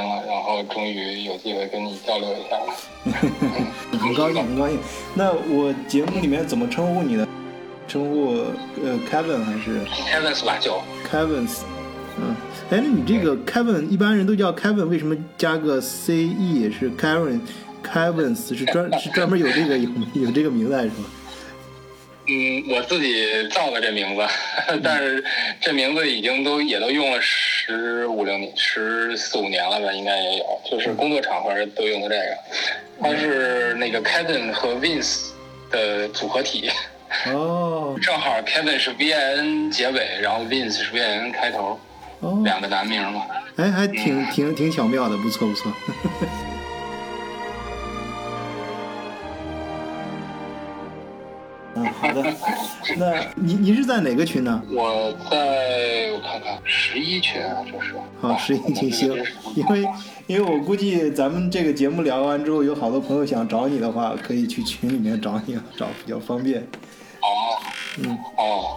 了，然后终于有机会跟你交流一下了。很高兴，很高兴。那我节目里面怎么称呼你呢？称呼呃 Kevin 还是 Kevin 吧？就 Kevin。嗯，哎，那你这个 Kevin 一般人都叫 Kevin，为什么加个 C E 是 Kevin？Kevin 是专是专门有这个有有这个名字还是吗？嗯，我自己造的这名字，但是这名字已经都也都用了十五六年、十四五年了吧，应该也有，就是工作场合都用的这个。它是那个 Kevin 和 Vince 的组合体。哦。正好 Kevin 是 V I N 结尾，然后 Vince 是 V I N 开头。哦。两个男名嘛。哎，还挺挺挺巧妙的，不错不错。的。那你你是在哪个群呢？我在我看看十一群啊，这是。好，十一群行。因为因为我估计咱们这个节目聊完之后，有好多朋友想找你的话，可以去群里面找你，找比较方便。哦。嗯。哦。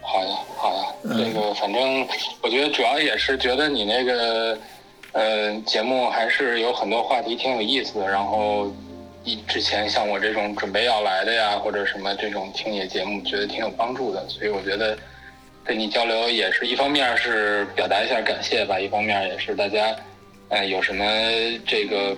好呀，好呀。这个反正我觉得主要也是觉得你那个呃节目还是有很多话题挺有意思的，然后。一之前像我这种准备要来的呀，或者什么这种听你的节目，觉得挺有帮助的，所以我觉得跟你交流也是一方面是表达一下感谢吧，一方面也是大家，呃，有什么这个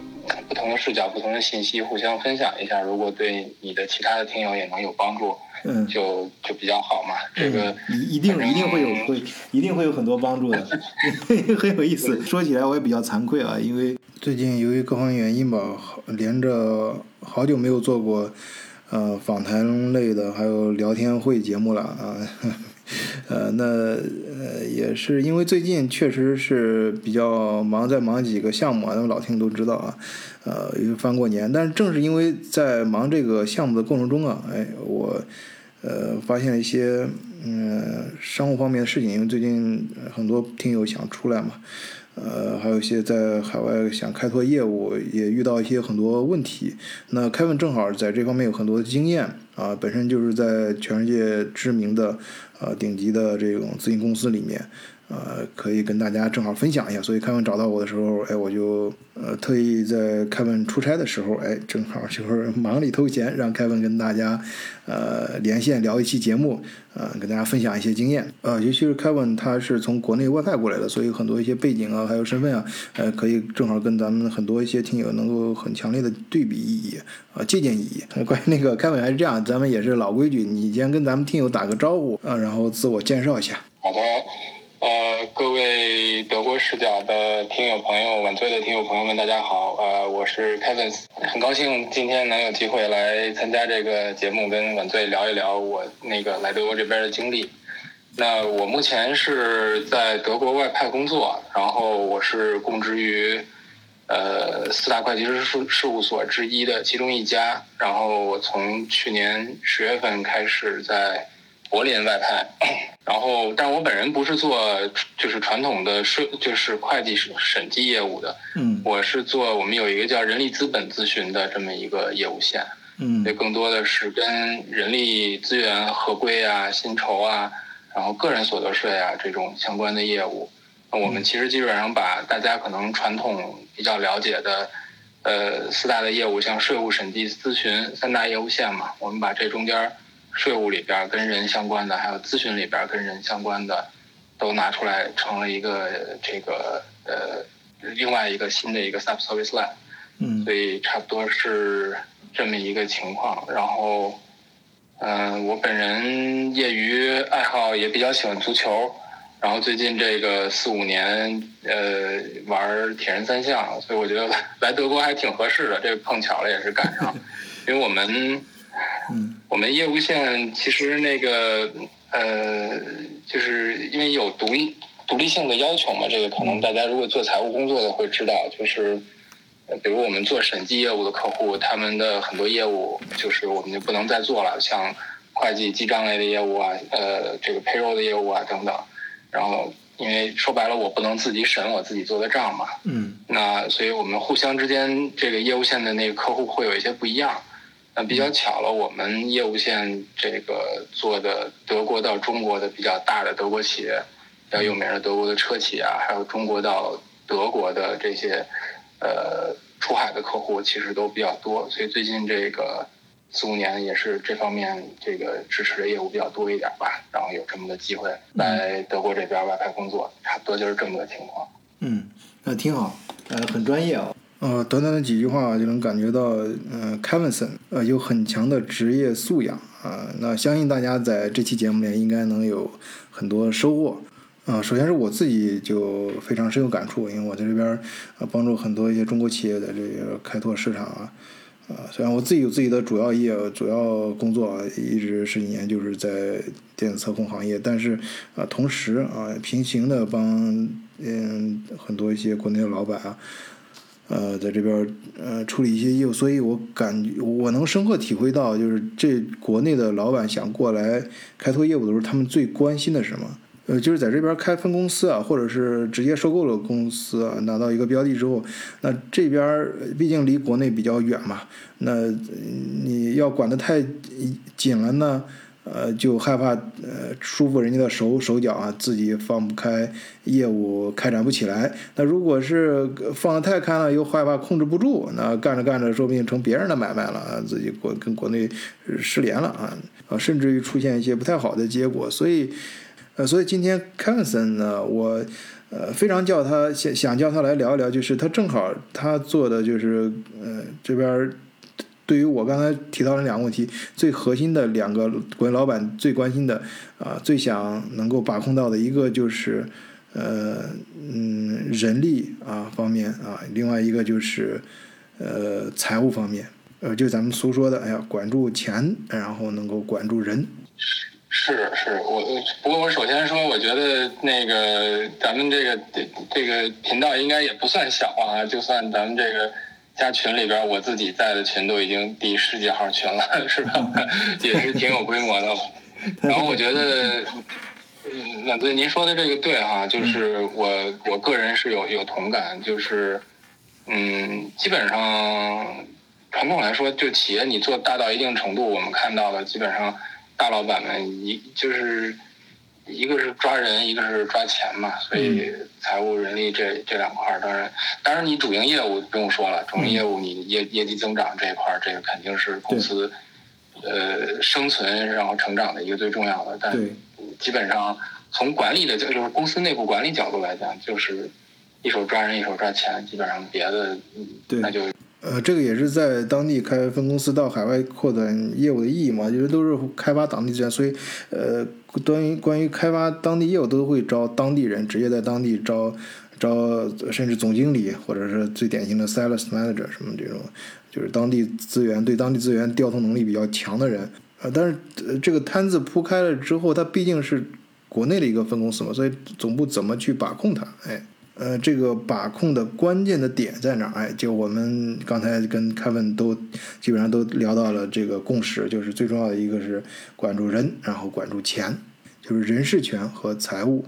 不同的视角、不同的信息互相分享一下，如果对你的其他的听友也能有帮助。嗯，就就比较好嘛。这个一一定一定会有会一定会有很多帮助的，很有意思。说起来我也比较惭愧啊，因为最近由于各方原因吧，连着好久没有做过呃访谈类的还有聊天会节目了啊。呃，那呃也是因为最近确实是比较忙，在忙几个项目啊，那么老听都知道啊。呃，因为翻过年，但是正是因为在忙这个项目的过程中啊，哎，我。呃，发现了一些嗯商务方面的事情，因为最近很多听友想出来嘛，呃，还有一些在海外想开拓业务，也遇到一些很多问题。那凯文正好在这方面有很多经验啊，本身就是在全世界知名的呃顶级的这种咨询公司里面。呃，可以跟大家正好分享一下，所以凯文找到我的时候，哎，我就呃特意在凯文出差的时候，哎，正好就是忙里偷闲，让凯文跟大家呃连线聊一期节目，呃，跟大家分享一些经验。呃，尤其是凯文，他是从国内外派过来的，所以很多一些背景啊，还有身份啊，呃，可以正好跟咱们很多一些听友能够很强烈的对比意义啊，借鉴意义。关于那个凯文还是这样，咱们也是老规矩，你先跟咱们听友打个招呼啊，然后自我介绍一下。好的。呃，各位德国视角的听友朋友，晚醉的听友朋友们，大家好。呃，我是 Kevin，很高兴今天能有机会来参加这个节目，跟晚醉聊一聊我那个来德国这边的经历。那我目前是在德国外派工作，然后我是供职于呃四大会计师事事务所之一的其中一家。然后我从去年十月份开始在。柏林外派，然后，但我本人不是做就是传统的税，就是会计审计业务的，嗯，我是做我们有一个叫人力资本咨询的这么一个业务线，嗯，这更多的是跟人力资源合规啊、薪酬啊，然后个人所得税啊这种相关的业务。那我们其实基本上把大家可能传统比较了解的，呃，四大的业务，像税务审计咨询三大业务线嘛，我们把这中间。税务里边跟人相关的，还有咨询里边跟人相关的，都拿出来成了一个这个呃另外一个新的一个 sub service line，嗯，所以差不多是这么一个情况。然后，嗯，我本人业余爱好也比较喜欢足球，然后最近这个四五年呃玩铁人三项，所以我觉得来德国还挺合适的，这个碰巧了也是赶上，因为我们。嗯，我们业务线其实那个呃，就是因为有独立独立性的要求嘛，这个可能大家如果做财务工作的会知道，就是比如我们做审计业务的客户，他们的很多业务就是我们就不能再做了，像会计记账类的业务啊，呃，这个 payroll 的业务啊等等。然后，因为说白了，我不能自己审我自己做的账嘛，嗯，那所以我们互相之间这个业务线的那个客户会有一些不一样。那比较巧了，我们业务线这个做的德国到中国的比较大的德国企业，比较有名的德国的车企啊，还有中国到德国的这些呃出海的客户其实都比较多，所以最近这个四五年也是这方面这个支持的业务比较多一点吧，然后有这么个机会来德国这边外派工作，差不多就是这么个情况。嗯，那挺好，呃，很专业啊。呃，短短的几句话就能感觉到，呃 k e v i n s o n 呃有很强的职业素养啊。那相信大家在这期节目里应该能有很多收获。啊，首先是我自己就非常深有感触，因为我在这边啊帮助很多一些中国企业的这个开拓市场啊。啊，虽然我自己有自己的主要业主要工作一直十几年就是在电子测控行业，但是啊，同时啊平行的帮嗯很多一些国内的老板啊。呃，在这边呃处理一些业务，所以我感觉我能深刻体会到，就是这国内的老板想过来开拓业务的时候，他们最关心的是什么？呃，就是在这边开分公司啊，或者是直接收购了公司啊，拿到一个标的之后，那这边毕竟离国内比较远嘛，那你要管得太紧了呢？呃，就害怕呃束缚人家的手手脚啊，自己放不开，业务开展不起来。那如果是放得太开了，又害怕控制不住，那干着干着，说不定成别人的买卖了，自己国跟国内失联了啊啊，甚至于出现一些不太好的结果。所以，呃，所以今天 Kevin 呢，我呃非常叫他想想叫他来聊一聊，就是他正好他做的就是呃这边。对于我刚才提到的两个问题，最核心的两个国内老板最关心的啊，最想能够把控到的一个就是，呃，嗯，人力啊方面啊，另外一个就是呃财务方面，呃，就咱们俗说的，哎呀，管住钱，然后能够管住人。是是，我不过我首先说，我觉得那个咱们这个这个频道应该也不算小啊，就算咱们这个。加群里边，我自己在的群都已经第十几号群了，是吧？也是挺有规模的。然后我觉得，嗯，那对您说的这个对哈，就是我我个人是有有同感，就是嗯，基本上传统来说，就企业你做大到一定程度，我们看到的基本上大老板们一就是。一个是抓人，一个是抓钱嘛，所以财务、人力这这两块儿，当然，当然你主营业务不用说了，主营业务你业业绩增长这一块儿，这个肯定是公司呃生存然后成长的一个最重要的。但基本上从管理的角，就是公司内部管理角度来讲，就是一手抓人，一手抓钱，基本上别的那就。呃，这个也是在当地开分公司到海外扩展业务的意义嘛，因为都是开发当地资源，所以呃，关于关于开发当地业务都会招当地人，直接在当地招招，甚至总经理或者是最典型的 sales manager 什么这种，就是当地资源对当地资源调动能力比较强的人。呃，但是这个摊子铺开了之后，它毕竟是国内的一个分公司嘛，所以总部怎么去把控它？哎。呃，这个把控的关键的点在哪儿？哎，就我们刚才跟凯文都基本上都聊到了这个共识，就是最重要的一个是管住人，然后管住钱，就是人事权和财务。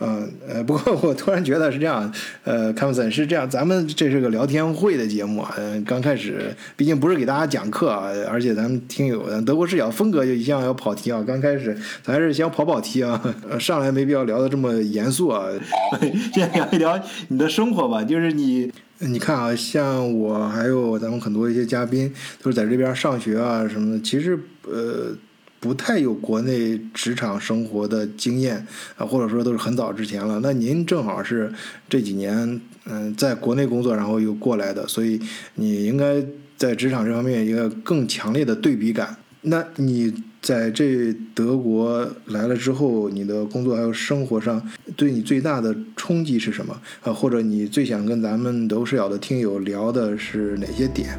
嗯呃，不过我突然觉得是这样，呃，康森是这样，咱们这是个聊天会的节目啊，嗯，刚开始毕竟不是给大家讲课啊，而且咱们听友德国视角风格就一向要跑题啊，刚开始咱还是先跑跑题啊，上来没必要聊的这么严肃啊，先聊一聊你的生活吧，就是你你看啊，像我还有咱们很多一些嘉宾都是在这边上学啊什么的，其实呃。不太有国内职场生活的经验啊，或者说都是很早之前了。那您正好是这几年嗯在国内工作，然后又过来的，所以你应该在职场这方面一个更强烈的对比感。那你在这德国来了之后，你的工作还有生活上对你最大的冲击是什么？啊，或者你最想跟咱们德视角的听友聊的是哪些点？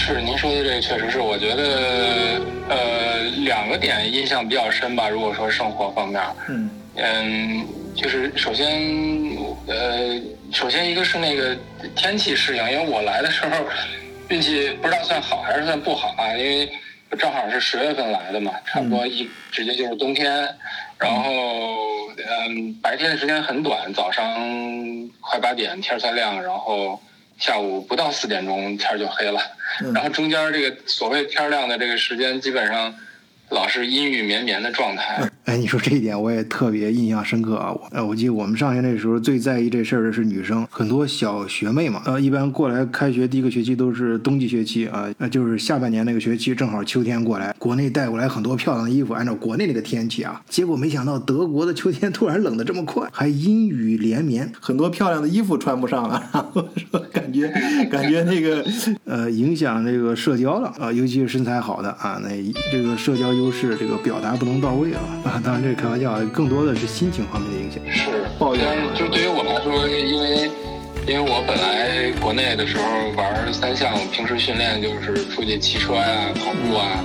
嗯，是您说的这个确实是，我觉得呃两个点印象比较深吧。如果说生活方面，嗯嗯，就是首先呃首先一个是那个天气适应，因为我来的时候运气不知道算好还是算不好啊，因为正好是十月份来的嘛，差不多一直接就是冬天，然后嗯白天的时间很短，早上快八点天才亮，然后。下午不到四点钟天就黑了，然后中间这个所谓天亮的这个时间，基本上老是阴雨绵绵的状态。哎，你说这一点我也特别印象深刻啊！我，我记得我们上学那时候最在意这事儿的是女生，很多小学妹嘛，呃，一般过来开学第一个学期都是冬季学期啊，那就是下半年那个学期正好秋天过来，国内带过来很多漂亮的衣服，按照国内那个天气啊，结果没想到德国的秋天突然冷得这么快，还阴雨连绵，很多漂亮的衣服穿不上了，然后说感觉感觉那个呃影响这个社交了啊，尤其是身材好的啊，那这个社交优势这个表达不能到位了。啊，当然这是开玩笑，更多的是心情方面的影响。是，抱怨。就对于我来说，因为因为我本来国内的时候玩三项，平时训练就是出去骑车呀、跑步啊，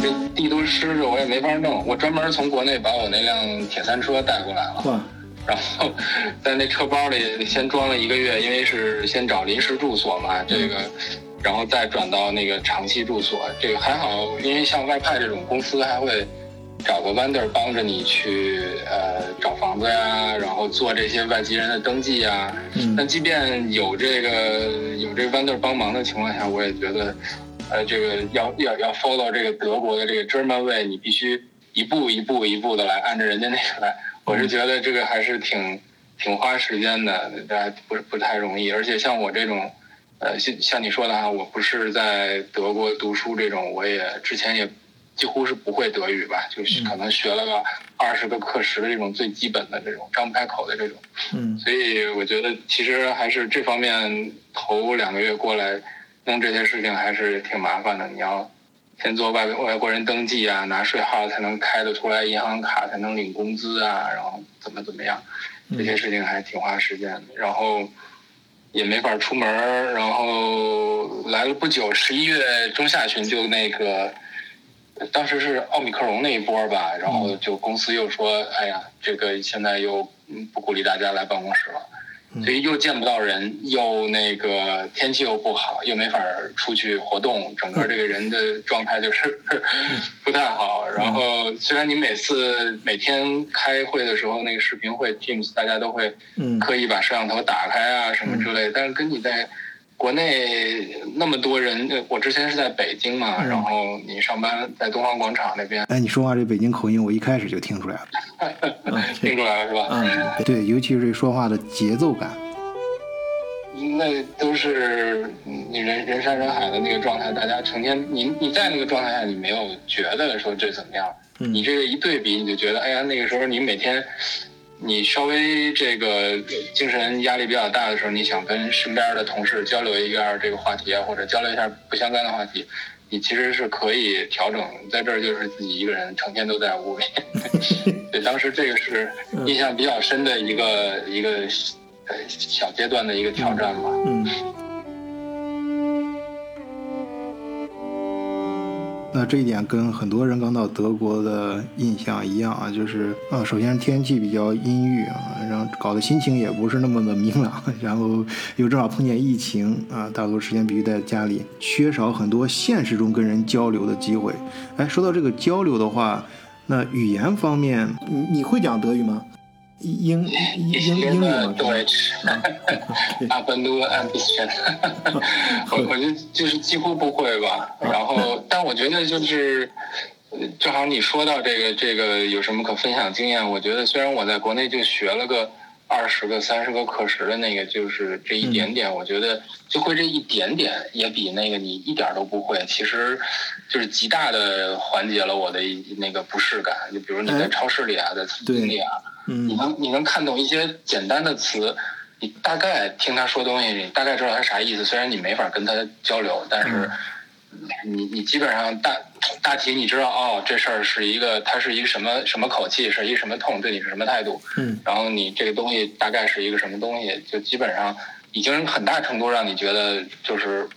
这地都湿着，我也没法弄。我专门从国内把我那辆铁三车带过来了，然后在那车包里先装了一个月，因为是先找临时住所嘛，这个，然后再转到那个长期住所。这个还好，因为像外派这种公司还会。找个 vendor 帮着你去呃找房子呀，然后做这些外籍人的登记呀。但即便有这个有这个 vendor 帮忙的情况下，我也觉得，呃，这个要要要 follow 这个德国的这个 German way，你必须一步一步一步的来按照人家那个来。我是觉得这个还是挺挺花时间的，大家不是不太容易。而且像我这种，呃，像像你说的哈，我不是在德国读书这种，我也之前也。几乎是不会德语吧，就是可能学了个二十个课时的这种最基本的这种张不开口的这种，嗯，所以我觉得其实还是这方面头两个月过来弄这些事情还是挺麻烦的。你要先做外外国人登记啊，拿税号才能开得出来银行卡，才能领工资啊，然后怎么怎么样，这些事情还挺花时间的。然后也没法出门，然后来了不久，十一月中下旬就那个。当时是奥密克戎那一波吧，然后就公司又说：“哎呀，这个现在又不鼓励大家来办公室了，所以又见不到人，又那个天气又不好，又没法出去活动，整个这个人的状态就是 不太好。然后虽然你每次每天开会的时候，那个视频会 Teams 大家都会刻意把摄像头打开啊什么之类，但是跟你在。”国内那么多人，我之前是在北京嘛，然后你上班在东方广场那边。哎，你说话这北京口音，我一开始就听出来了，听出来了是吧？嗯，对，尤其是这说话的节奏感。那都是你人人山人海的那个状态，大家成天，你你在那个状态下，你没有觉得说这怎么样？你这个一对比，你就觉得，哎呀，那个时候你每天。你稍微这个精神压力比较大的时候，你想跟身边的同事交流一下这个话题啊，或者交流一下不相干的话题，你其实是可以调整。在这儿就是自己一个人成天都在屋里。对，当时这个是印象比较深的一个一个呃小阶段的一个挑战吧。嗯。那这一点跟很多人刚到德国的印象一样啊，就是啊，首先天气比较阴郁啊，然后搞得心情也不是那么的明朗，然后又正好碰见疫情啊，大多时间必须在家里，缺少很多现实中跟人交流的机会。哎，说到这个交流的话，那语言方面，你你会讲德语吗？英英英英语吗？对，阿 本多安比斯，我我就就是几乎不会吧。然后，但我觉得就是，正好你说到这个这个有什么可分享经验？我觉得虽然我在国内就学了个二十个三十个课时的那个，就是这一点点，我觉得就会这一点点，也比那个你一点都不会，其实就是极大的缓解了我的那个不适感。就比如你在超市里啊，在餐厅里啊。你能你能看懂一些简单的词，你大概听他说东西，你大概知道他啥意思。虽然你没法跟他交流，但是你你基本上大大体你知道哦，这事儿是一个它是一个什么什么口气，是一个什么痛，对你是什么态度。嗯。然后你这个东西大概是一个什么东西，就基本上已经很大程度让你觉得就是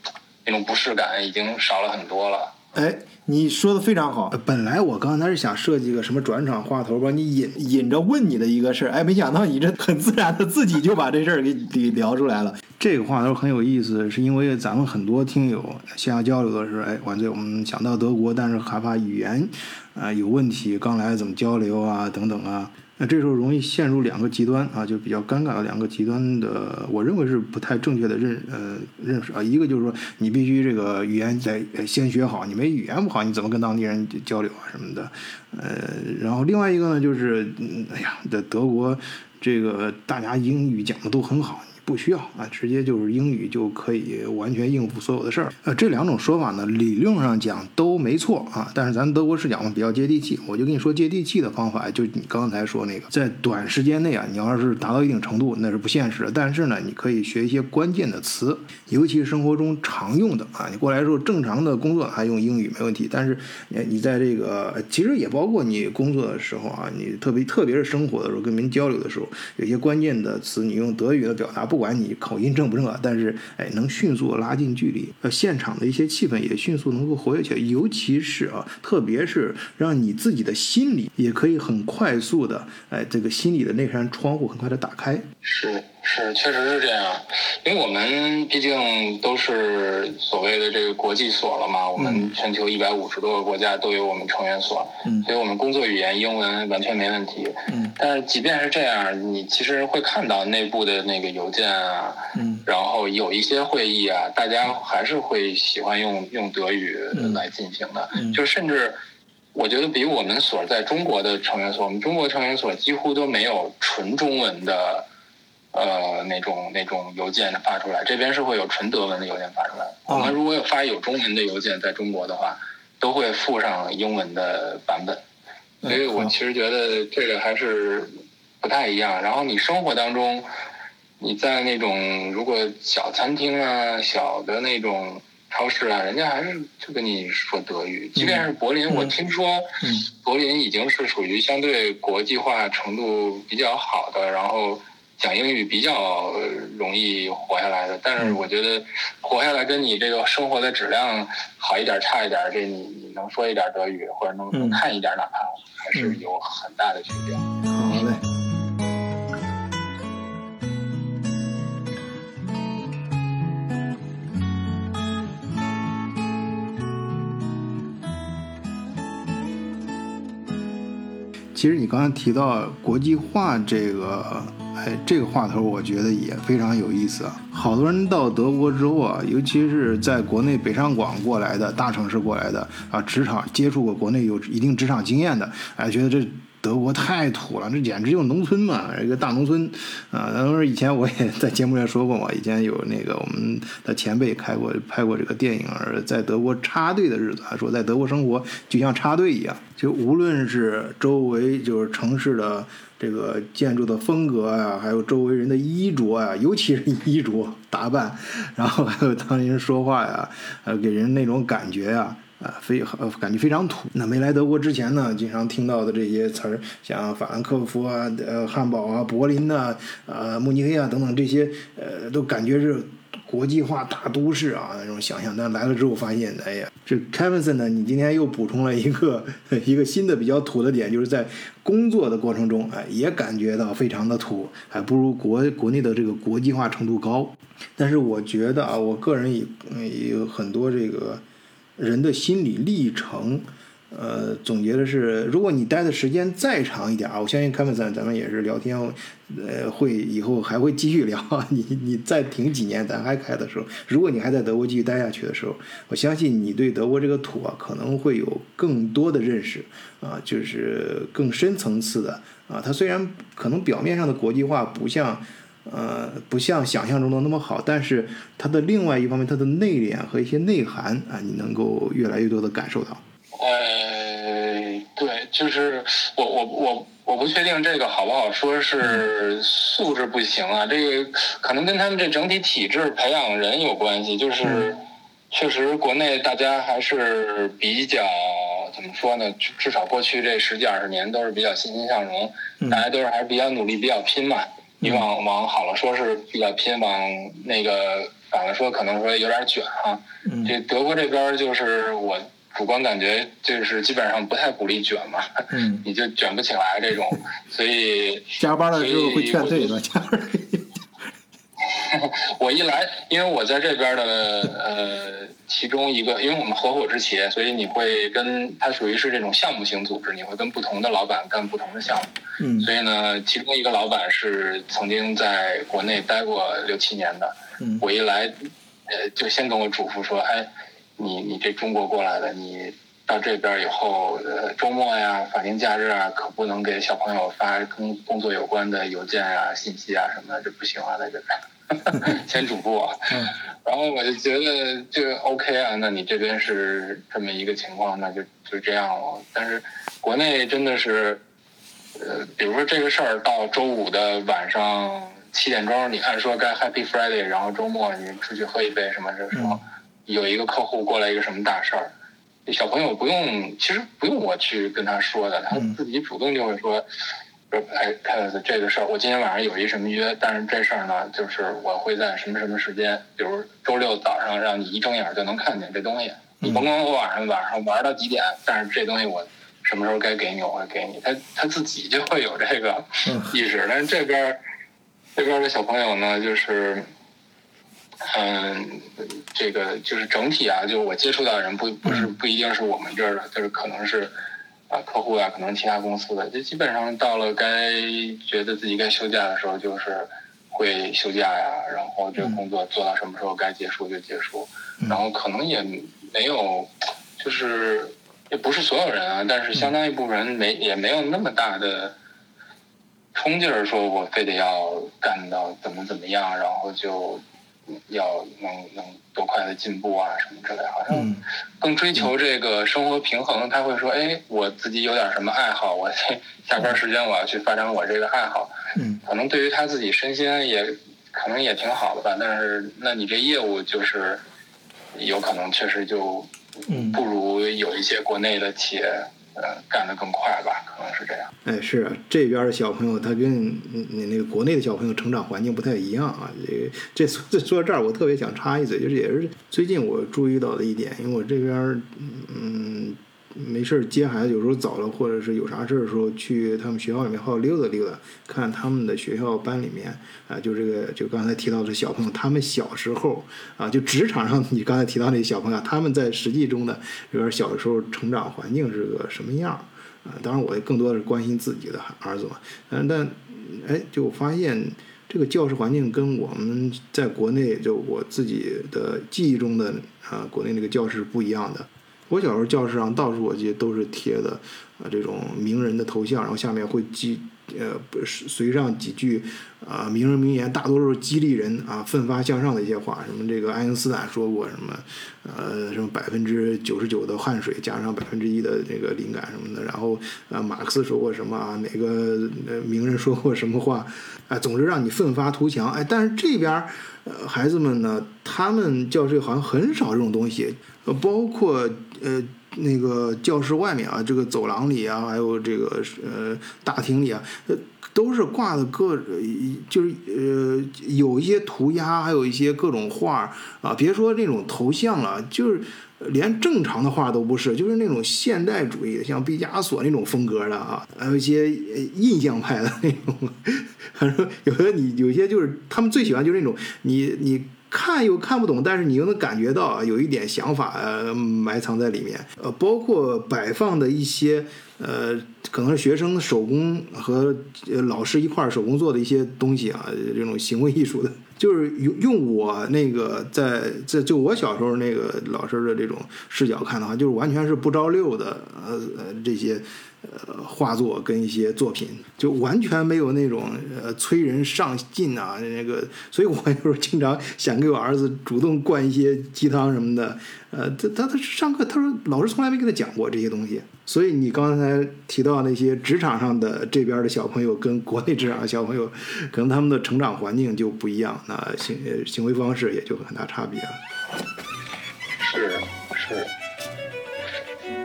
那种不适感已经少了很多了。哎。你说的非常好。本来我刚才是想设计个什么转场话头，把你引引着问你的一个事儿，哎，没想到你这很自然的自己就把这事儿给给聊出来了。这个话头很有意思，是因为咱们很多听友线下交流的时候，哎，晚醉我们想到德国，但是害怕语言啊有问题，刚来怎么交流啊等等啊。那这时候容易陷入两个极端啊，就比较尴尬的两个极端的，我认为是不太正确的认呃认识啊。一个就是说，你必须这个语言得先学好，你没语言不好，你怎么跟当地人交流啊什么的？呃，然后另外一个呢，就是哎呀，在德国这个大家英语讲的都很好。不需要啊，直接就是英语就可以完全应付所有的事儿。呃，这两种说法呢，理论上讲都没错啊。但是咱德国视角嘛，比较接地气。我就跟你说接地气的方法，就你刚才说那个，在短时间内啊，你要是达到一定程度，那是不现实的。但是呢，你可以学一些关键的词，尤其是生活中常用的啊。你过来时候正常的工作还用英语没问题，但是你你在这个其实也包括你工作的时候啊，你特别特别是生活的时候跟别人交流的时候，有些关键的词你用德语的表达不。不管你口音正不正啊，但是哎，能迅速拉近距离，呃，现场的一些气氛也迅速能够活跃起来，尤其是啊，特别是让你自己的心里也可以很快速的，哎，这个心里的那扇窗户很快的打开。是。是，确实是这样，因为我们毕竟都是所谓的这个国际所了嘛，我们全球一百五十多个国家都有我们成员所，所以我们工作语言英文完全没问题。但是即便是这样，你其实会看到内部的那个邮件啊，然后有一些会议啊，大家还是会喜欢用用德语来进行的，就甚至我觉得比我们所在中国的成员所，我们中国成员所几乎都没有纯中文的。呃，那种那种邮件发出来，这边是会有纯德文的邮件发出来。我们如果有发有中文的邮件在中国的话，都会附上英文的版本。所以我其实觉得这个还是不太一样。然后你生活当中，你在那种如果小餐厅啊、小的那种超市啊，人家还是就跟你说德语。即便是柏林，我听说柏林已经是属于相对国际化程度比较好的，然后。讲英语比较容易活下来的，但是我觉得活下来跟你这个生活的质量好一点差一点，这你你能说一点德语或者能能看一点，哪怕还是有很大的区别。好嘞。其实你刚才提到国际化这个。哎，这个话头我觉得也非常有意思啊！好多人到德国之后啊，尤其是在国内北上广过来的大城市过来的啊，职场接触过国内有一定职场经验的，哎，觉得这。德国太土了，这简直就是农村嘛，一个大农村啊！当时以前我也在节目里说过嘛，以前有那个我们的前辈开过拍过这个电影，在德国插队的日子，还说在德国生活就像插队一样，就无论是周围就是城市的这个建筑的风格啊，还有周围人的衣着啊，尤其是衣着打扮，然后还有当地人说话呀，呃，给人那种感觉呀。啊，非呃感觉非常土。那没来德国之前呢，经常听到的这些词儿，像法兰克福啊、呃汉堡啊、柏林呐、啊慕尼黑啊等等这些，呃，都感觉是国际化大都市啊那种想象。但来了之后发现，哎呀，这 Kevinson 呢，你今天又补充了一个 一个新的比较土的点，就是在工作的过程中，哎，也感觉到非常的土，还不如国国内的这个国际化程度高。但是我觉得啊，我个人也也有很多这个。人的心理历程，呃，总结的是，如果你待的时间再长一点啊，我相信凯文森，咱们也是聊天，呃，会以后还会继续聊啊。你你再停几年，咱还开的时候，如果你还在德国继续待下去的时候，我相信你对德国这个土啊，可能会有更多的认识啊，就是更深层次的啊。它虽然可能表面上的国际化不像。呃，不像想象中的那么好，但是它的另外一方面，它的内敛和一些内涵啊，你能够越来越多的感受到。呃，对，就是我我我我不确定这个好不好说，是素质不行啊，这个可能跟他们这整体体制培养人有关系。就是确实国内大家还是比较怎么说呢？至少过去这十几二十年都是比较欣欣向荣，大家都是还是比较努力、比较拼嘛。你往往好了说是比较拼，往那个反了说可能说有点卷哈。这德国这边就是我主观感觉就是基本上不太鼓励卷嘛，你就卷不起来这种，所以 加班会劝退。我一来，因为我在这边的呃，其中一个，因为我们合伙制企业，所以你会跟它属于是这种项目型组织，你会跟不同的老板干不同的项目。嗯所以呢，其中一个老板是曾经在国内待过六七年的，嗯我一来，呃，就先跟我嘱咐说，哎，你你这中国过来的，你到这边以后，呃，周末呀、法定假日啊，可不能给小朋友发跟工作有关的邮件啊、信息啊什么的，这不行啊，在这边，先嘱咐我。嗯 然后我就觉得这个 OK 啊，那你这边是这么一个情况，那就就这样了。但是国内真的是，呃，比如说这个事儿到周五的晚上七点钟，你按说该 Happy Friday，然后周末你出去喝一杯什么的时候，有一个客户过来一个什么大事儿，小朋友不用，其实不用我去跟他说的，他嗯自己主动就会说。说哎，看这个事儿，我今天晚上有一什么约，但是这事儿呢，就是我会在什么什么时间，比如周六早上，让你一睁眼就能看见这东西。你甭管我晚上晚上玩到几点，但是这东西我什么时候该给你，我会给你。他他自己就会有这个嗯意识，但是这边儿这边儿的小朋友呢，就是。嗯，这个就是整体啊，就我接触到的人不不是不一定是我们这儿的，就是可能是啊客户啊，可能其他公司的，就基本上到了该觉得自己该休假的时候，就是会休假呀，然后这个工作做到什么时候该结束就结束，然后可能也没有，就是也不是所有人啊，但是相当一部分人没也没有那么大的冲劲儿，说我非得要干到怎么怎么样，然后就要能能多快的进步啊什么之类，好像嗯更追求这个生活平衡。他会说，哎，我自己有点什么爱好，我下班时间我要去发展我这个爱好，嗯可能对于他自己身心也可能也挺好的吧。但是，那你这业务就是有可能确实就嗯不如有一些国内的企业呃干得更快吧，可能是这样。哎，是啊，这边的小朋友他跟你那个国内的小朋友成长环境不太一样啊。这这说这说到这儿，我特别想插一嘴，就是也是最近我注意到的一点，因为我这边嗯没事儿接孩子，有时候早了或者是有啥事儿的时候，去他们学校里面好溜达溜达，看他们的学校班里面啊，就这个就刚才提到的小朋友，他们小时候啊，就职场上你刚才提到那些小朋友，他们在实际中的这边小的时候成长环境是个什么样儿？啊，当然我更多的是关心自己的儿子嘛，嗯，但哎，就发现这个教室环境跟我们在国内就我自己的记忆中的啊、国内那个教室是不一样的。我小时候教室上到处我记得都是贴的啊、这种名人的头像，然后下面会记呃不是随上几句啊、名人名言，大多数是激励人啊奋发向上的一些话，什么这个爱因斯坦说过什么呃什么百分之九十九的汗水加上百分之一的那个灵感什么的，然后啊马克思说过什么啊哪个名人说过什么话啊，总之让你奋发图强哎，但是这边儿呃孩子们呢，他们教室好像很少这种东西，呃包括呃。那个教室外面啊，这个走廊里啊，还有这个呃大厅里啊，呃都是挂的各，就是呃有一些涂鸦，还有一些各种画啊，别说那种头像了，就是连正常的画都不是，就是那种现代主义，像毕加索那种风格的啊，还有一些印象派的那种，反正有的你有些就是他们最喜欢就是那种你你。看又看不懂，但是你又能感觉到啊有一点想法呃埋藏在里面，呃，包括摆放的一些呃，可能是学生手工和老师一块儿手工做的一些东西啊，这种行为艺术的，就是用用我那个在在就我小时候那个老师的这种视角看的话，就是完全是不着六的呃呃这些。呃，画作跟一些作品就完全没有那种呃催人上进啊，那个，所以我有时候经常想给我儿子主动灌一些鸡汤什么的。呃，他他他上课，他说老师从来没跟他讲过这些东西。所以你刚才提到那些职场上的这边的小朋友跟国内职场的小朋友，可能他们的成长环境就不一样，那行行为方式也就很大差别了。是是。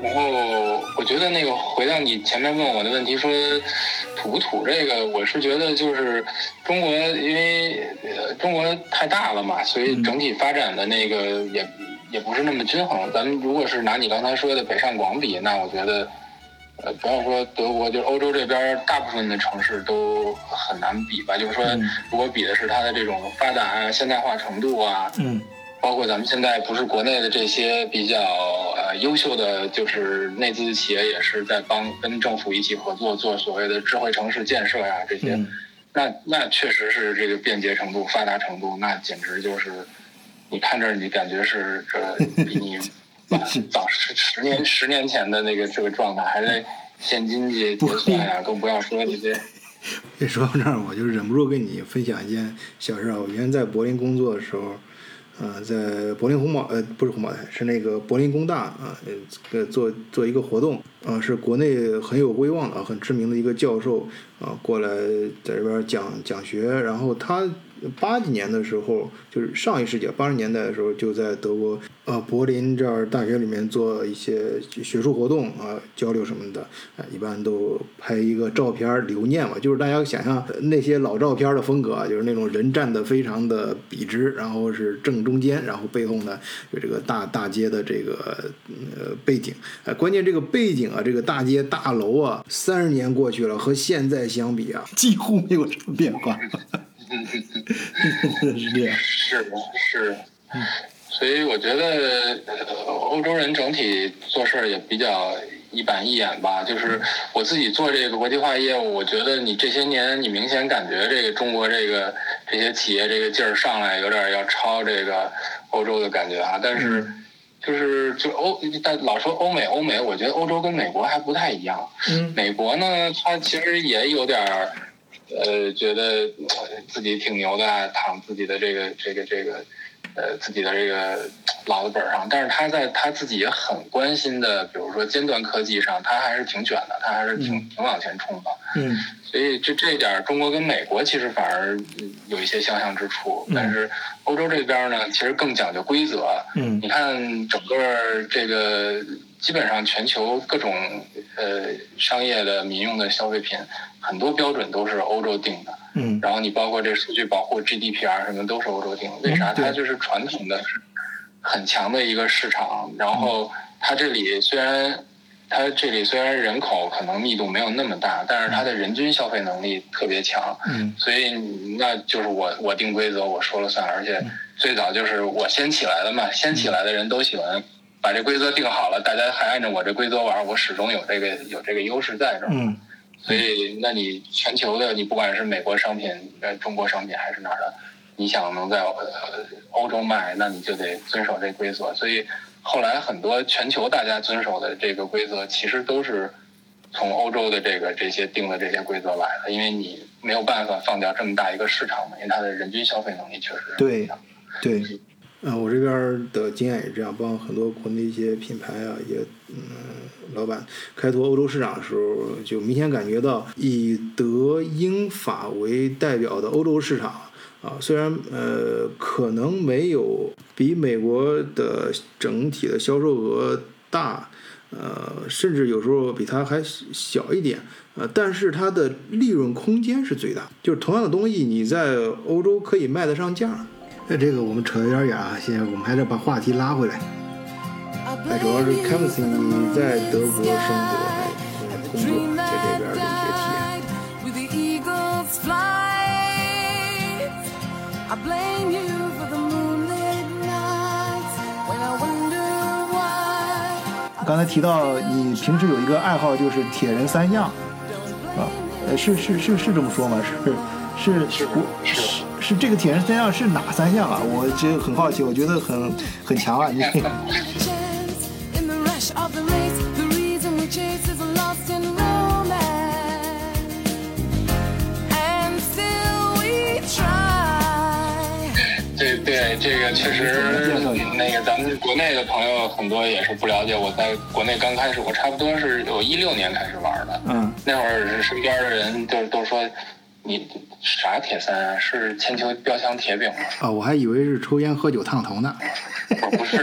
然后我觉得那个回到你前面问我的问题，说土不土这个，我是觉得就是中国，因为呃中国太大了嘛，所以整体发展的那个也也不是那么均衡。咱们如果是拿你刚才说的北上广比，那我觉得呃，不要说德国，就是欧洲这边大部分的城市都很难比吧。就是说，如果比的是它的这种发达啊、现代化程度啊，嗯，包括咱们现在不是国内的这些比较呃优秀的，就是内资企业也是在帮跟政府一起合作做所谓的智慧城市建设呀，这些，那那确实是这个便捷程度、发达程度，那简直就是，你看这你感觉是这比你。早十十年十年前的那个这个状态，还在现金结结算呀，更不要说这些。一 说到这儿，我就忍不住跟你分享一件小事啊。我原来在柏林工作的时候，呃，在柏林红宝呃不是红宝台，是那个柏林工大啊，呃做做一个活动啊，是国内很有威望的、很知名的一个教授啊过来在这边讲讲学，然后他。八几年的时候，就是上一世纪八十年代的时候，就在德国呃柏林这儿大学里面做一些学术活动啊，交流什么的啊，一般都拍一个照片留念嘛，就是大家想象那些老照片的风格啊，就是那种人站的非常的笔直，然后是正中间，然后背后呢有这个大大街的这个呃背景，哎，关键这个背景啊，这个大街大楼啊，三十年过去了，和现在相比啊，几乎没有什么变化。是这样，是是，所以我觉得欧洲人整体做事儿也比较一板一眼吧。就是我自己做这个国际化业务，我觉得你这些年你明显感觉这个中国这个这些企业这个劲儿上来，有点要超这个欧洲的感觉啊。但是就是就欧，但老说欧美欧美，我觉得欧洲跟美国还不太一样。嗯，美国呢，它其实也有点儿。呃，觉得自己挺牛的，躺自己的这个这个这个，呃，自己的这个老的本上。但是他在他自己也很关心的，比如说尖端科技上，他还是挺卷的，他还是挺挺往前冲的。嗯。所以这这一点，中国跟美国其实反而有一些相像之处。但是欧洲这边呢，其实更讲究规则。嗯。你看整个这个。基本上全球各种呃商业的民用的消费品，很多标准都是欧洲定的。嗯。然后你包括这数据保护 GDPR 什么都是欧洲定的。为啥？它就是传统的很强的一个市场。然后它这里虽然它这里虽然人口可能密度没有那么大，但是它的人均消费能力特别强。嗯。所以那就是我我定规则我说了算，而且最早就是我先起来的嘛，先起来的人都喜欢。把这规则定好了，大家还按照我这规则玩，我始终有这个有这个优势在这儿。嗯，所以那你全球的，你不管是美国商品、呃中国商品还是哪儿的，你想能在呃欧洲卖，那你就得遵守这规则。所以后来很多全球大家遵守的这个规则，其实都是从欧洲的这个这些定的这些规则来的，因为你没有办法放掉这么大一个市场嘛，因为它的人均消费能力确实对对。啊，我这边的经验也这样，帮很多国内一些品牌啊，也嗯，老板开拓欧洲市场的时候，就明显感觉到以德英法为代表的欧洲市场啊，虽然呃可能没有比美国的整体的销售额大，呃，甚至有时候比它还小一点，呃，但是它的利润空间是最大，就是同样的东西你在欧洲可以卖得上价。那这个我们扯得有点远啊，现在我们还是把话题拉回来。哎，主要是 k e v i n 你在德国生活、工作，在这边的一些体验。刚才提到你平时有一个爱好，就是铁人三项，啊，呃，是是是是这么说吗？是是是是。是这个铁人三项是哪三项啊？我就很好奇，我觉得很很强啊！你。对对，这个确实，那个咱们国内的朋友很多也是不了解。我在国内刚开始，我差不多是有一六年开始玩的。嗯。那会儿身边的人就都说。你啥铁三啊？是铅球标枪铁饼吗？啊，我还以为是抽烟喝酒烫头呢。不是，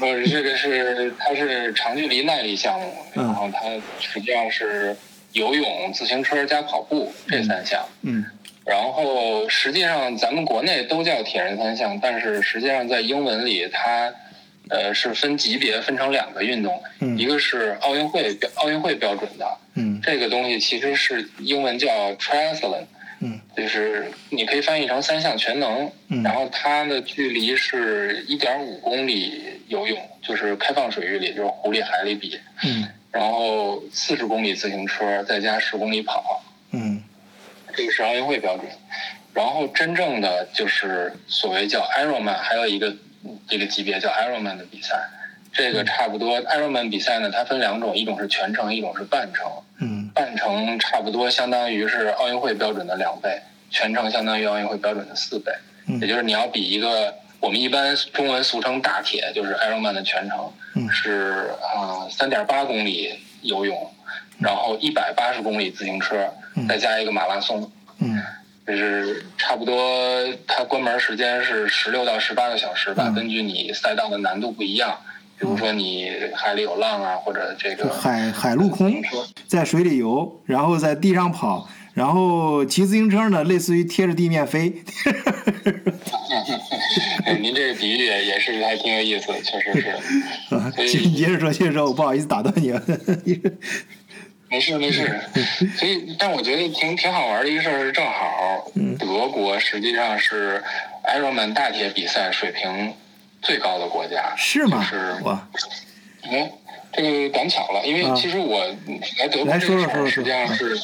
呃，这个是它是长距离耐力项目，然后它实际上是游泳、自行车加跑步这三项。嗯。然后实际上咱们国内都叫铁人三项，但是实际上在英文里它呃，是分级别分成两个运动，一个是奥运会标奥运会标准的，嗯，这个东西其实是英文叫 triathlon，嗯，就是你可以翻译成三项全能，嗯，然后它的距离是一点五公里游泳，就是开放水域里，就是湖里海里比，嗯，然后四十公里自行车再加十公里跑，嗯，这个是奥运会标准，然后真正的就是所谓叫 Ironman，还有一个。这个级别叫 Ironman 的比赛，这个差不多。Ironman 比赛呢，它分两种，一种是全程，一种是半程。嗯，半程差不多相当于是奥运会标准的两倍，全程相当于奥运会标准的四倍。嗯，也就是你要比一个我们一般中文俗称大铁，就是 Ironman 的全程，是啊三点八公里游泳，然后一百八十公里自行车，再加一个马拉松。嗯。就是差不多，它关门时间是十六到十八个小时吧，根据你赛道的难度不一样，比如说你海里有浪啊，或者这个海海陆空，在水里游，然后在地上跑，然后骑自行车呢，类似于贴着地面飞。您这个比喻也是还挺有意思，确实是。啊，你接着说，接着说，我不好意思打断你了。没事没事，所以但我觉得挺挺好玩的一个事儿是，正好德国实际上是 Ironman 大铁比赛水平最高的国家，是吗？是哇，哎，这个赶巧了，因为其实我来德国这个事儿实际上是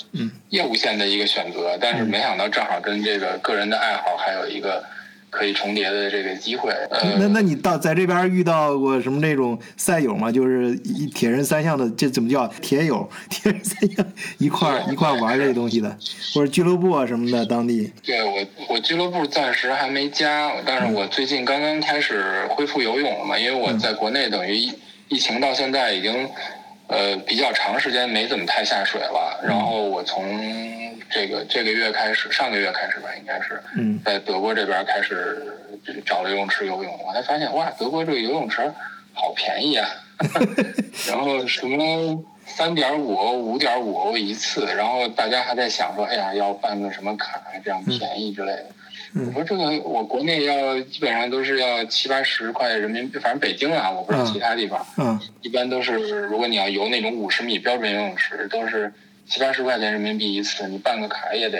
业务线的一个选择，但是没想到正好跟这个个人的爱好还有一个。可以重叠的这个机会，那那你到在这边遇到过什么那种赛友吗？就是一铁人三项的，这怎么叫铁友？铁人三项一块一块玩这东西的，或者俱乐部啊什么的，当地。对我，我俱乐部暂时还没加，但是我最近刚刚开始恢复游泳了嘛，因为我在国内等于疫情到现在已经呃比较长时间没怎么太下水了，然后我从。这个这个月开始，上个月开始吧，应该是，在德国这边开始找了游泳池游泳，我才发现哇，德国这个游泳池好便宜啊，然后什么三点五欧、五点五欧一次，然后大家还在想说，哎呀，要办个什么卡这样便宜之类的。我说这个我国内要基本上都是要七八十块人民币，反正北京啊，我不知道其他地方，嗯一般都是如果你要游那种五十米标准游泳池，都是。七八十块钱人民币一次，你办个卡也得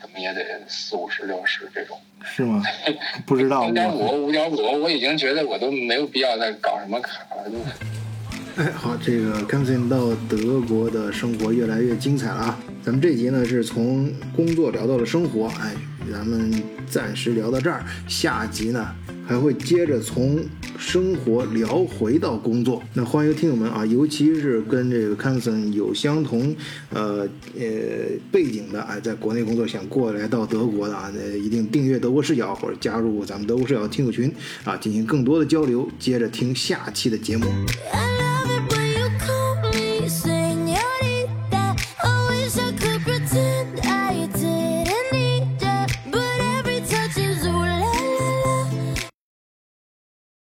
怎么也得四五十六十这种，是吗？不知道。五点五五点五，我已经觉得我都没有必要再搞什么卡了。哎，好，这个 c a m s o n 到德国的生活越来越精彩了啊！咱们这集呢是从工作聊到了生活，哎，咱们暂时聊到这儿，下集呢。还会接着从生活聊回到工作，那欢迎听友们啊，尤其是跟这个 c a m s o n 有相同呃呃背景的，哎，在国内工作想过来到德国的啊，那一定订阅德国视角或者加入咱们德国视角听友群啊，进行更多的交流。接着听下期的节目。